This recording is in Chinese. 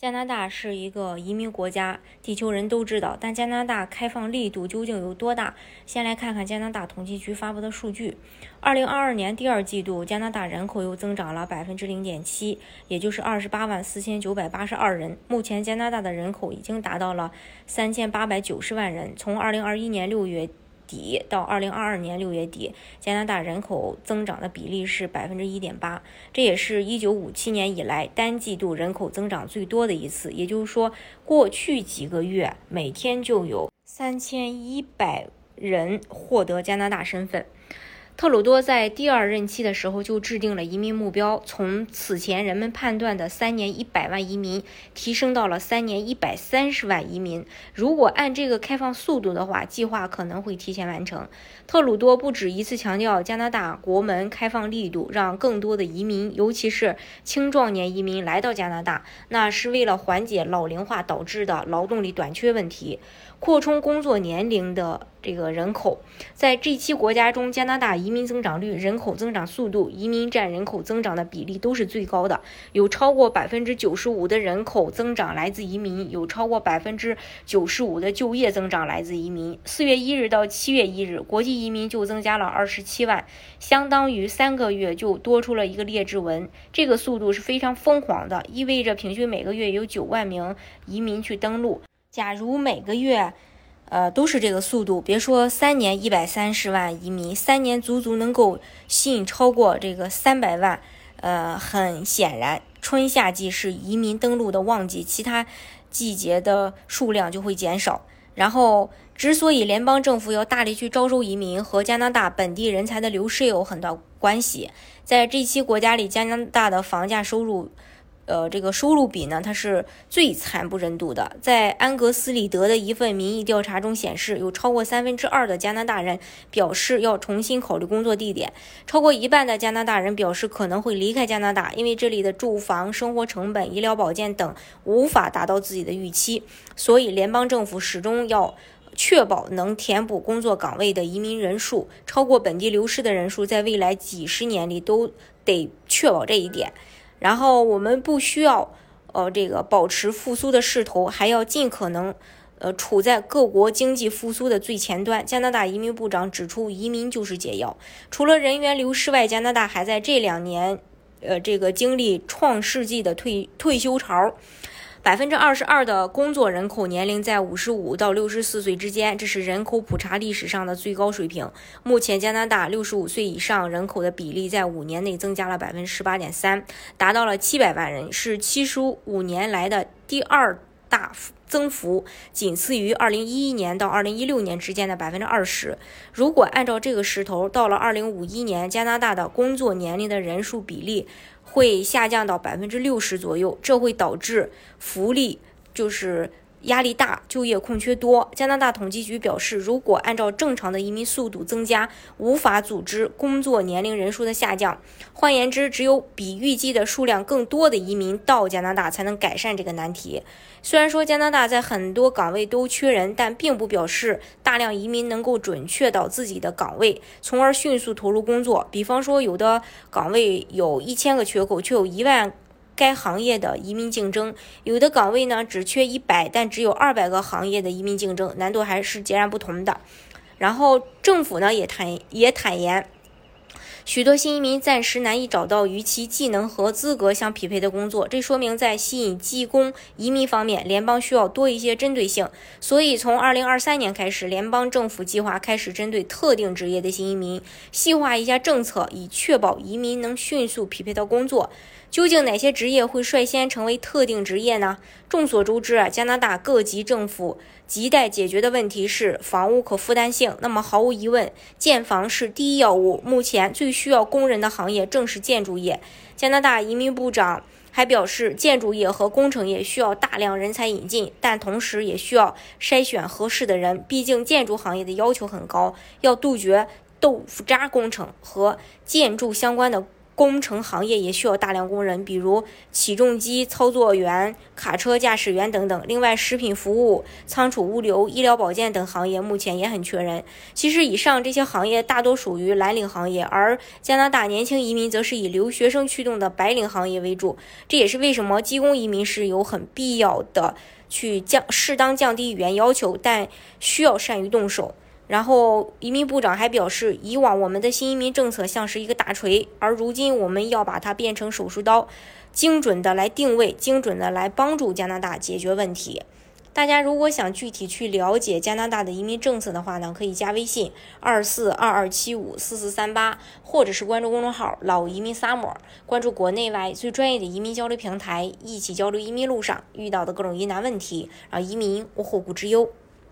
加拿大是一个移民国家，地球人都知道。但加拿大开放力度究竟有多大？先来看看加拿大统计局发布的数据：二零二二年第二季度，加拿大人口又增长了百分之零点七，也就是二十八万四千九百八十二人。目前，加拿大的人口已经达到了三千八百九十万人。从二零二一年六月。底到二零二二年六月底，加拿大人口增长的比例是百分之一点八，这也是一九五七年以来单季度人口增长最多的一次。也就是说，过去几个月每天就有三千一百人获得加拿大身份。特鲁多在第二任期的时候就制定了移民目标，从此前人们判断的三年一百万移民提升到了三年一百三十万移民。如果按这个开放速度的话，计划可能会提前完成。特鲁多不止一次强调加拿大国门开放力度，让更多的移民，尤其是青壮年移民来到加拿大，那是为了缓解老龄化导致的劳动力短缺问题，扩充工作年龄的。这个人口在这七国家中，加拿大移民增长率、人口增长速度、移民占人口增长的比例都是最高的，有超过百分之九十五的人口增长来自移民，有超过百分之九十五的就业增长来自移民。四月一日到七月一日，国际移民就增加了二十七万，相当于三个月就多出了一个列治文。这个速度是非常疯狂的，意味着平均每个月有九万名移民去登陆。假如每个月。呃，都是这个速度。别说三年一百三十万移民，三年足足能够吸引超过这个三百万。呃，很显然，春夏季是移民登陆的旺季，其他季节的数量就会减少。然后，之所以联邦政府要大力去招收移民，和加拿大本地人才的流失有很大关系。在这期国家里，加拿大的房价收入。呃，这个收入比呢，它是最惨不忍睹的。在安格斯里德的一份民意调查中显示，有超过三分之二的加拿大人表示要重新考虑工作地点，超过一半的加拿大人表示可能会离开加拿大，因为这里的住房、生活成本、医疗保健等无法达到自己的预期。所以，联邦政府始终要确保能填补工作岗位的移民人数超过本地流失的人数，在未来几十年里都得确保这一点。然后我们不需要，呃，这个保持复苏的势头，还要尽可能，呃，处在各国经济复苏的最前端。加拿大移民部长指出，移民就是解药。除了人员流失外，加拿大还在这两年，呃，这个经历创世纪的退退休潮。百分之二十二的工作人口年龄在五十五到六十四岁之间，这是人口普查历史上的最高水平。目前，加拿大六十五岁以上人口的比例在五年内增加了百分之十八点三，达到了七百万人，是七十五年来的第二大幅增幅，仅次于二零一一年到二零一六年之间的百分之二十。如果按照这个势头，到了二零五一年，加拿大的工作年龄的人数比例。会下降到百分之六十左右，这会导致福利就是。压力大，就业空缺多。加拿大统计局表示，如果按照正常的移民速度增加，无法组织工作年龄人数的下降。换言之，只有比预计的数量更多的移民到加拿大，才能改善这个难题。虽然说加拿大在很多岗位都缺人，但并不表示大量移民能够准确到自己的岗位，从而迅速投入工作。比方说，有的岗位有一千个缺口，却有一万。该行业的移民竞争，有的岗位呢只缺一百，但只有二百个行业的移民竞争，难度还是截然不同的。然后政府呢也坦也坦言。许多新移民暂时难以找到与其技能和资格相匹配的工作，这说明在吸引技工移民方面，联邦需要多一些针对性。所以，从二零二三年开始，联邦政府计划开始针对特定职业的新移民细化一下政策，以确保移民能迅速匹配到工作。究竟哪些职业会率先成为特定职业呢？众所周知啊，加拿大各级政府亟待解决的问题是房屋可负担性。那么，毫无疑问，建房是第一要务。目前最需要工人的行业正是建筑业。加拿大移民部长还表示，建筑业和工程业需要大量人才引进，但同时也需要筛选合适的人。毕竟建筑行业的要求很高，要杜绝豆腐渣工程和建筑相关的。工程行业也需要大量工人，比如起重机操作员、卡车驾驶员等等。另外，食品服务、仓储物流、医疗保健等行业目前也很缺人。其实，以上这些行业大多属于蓝领行业，而加拿大年轻移民则是以留学生驱动的白领行业为主。这也是为什么技工移民是有很必要的，去降适当降低语言要求，但需要善于动手。然后，移民部长还表示，以往我们的新移民政策像是一个大锤，而如今我们要把它变成手术刀，精准的来定位，精准的来帮助加拿大解决问题。大家如果想具体去了解加拿大的移民政策的话呢，可以加微信二四二二七五四四三八，或者是关注公众号“老移民 summer”，关注国内外最专业的移民交流平台，一起交流移民路上遇到的各种疑难问题，让移民无后顾之忧。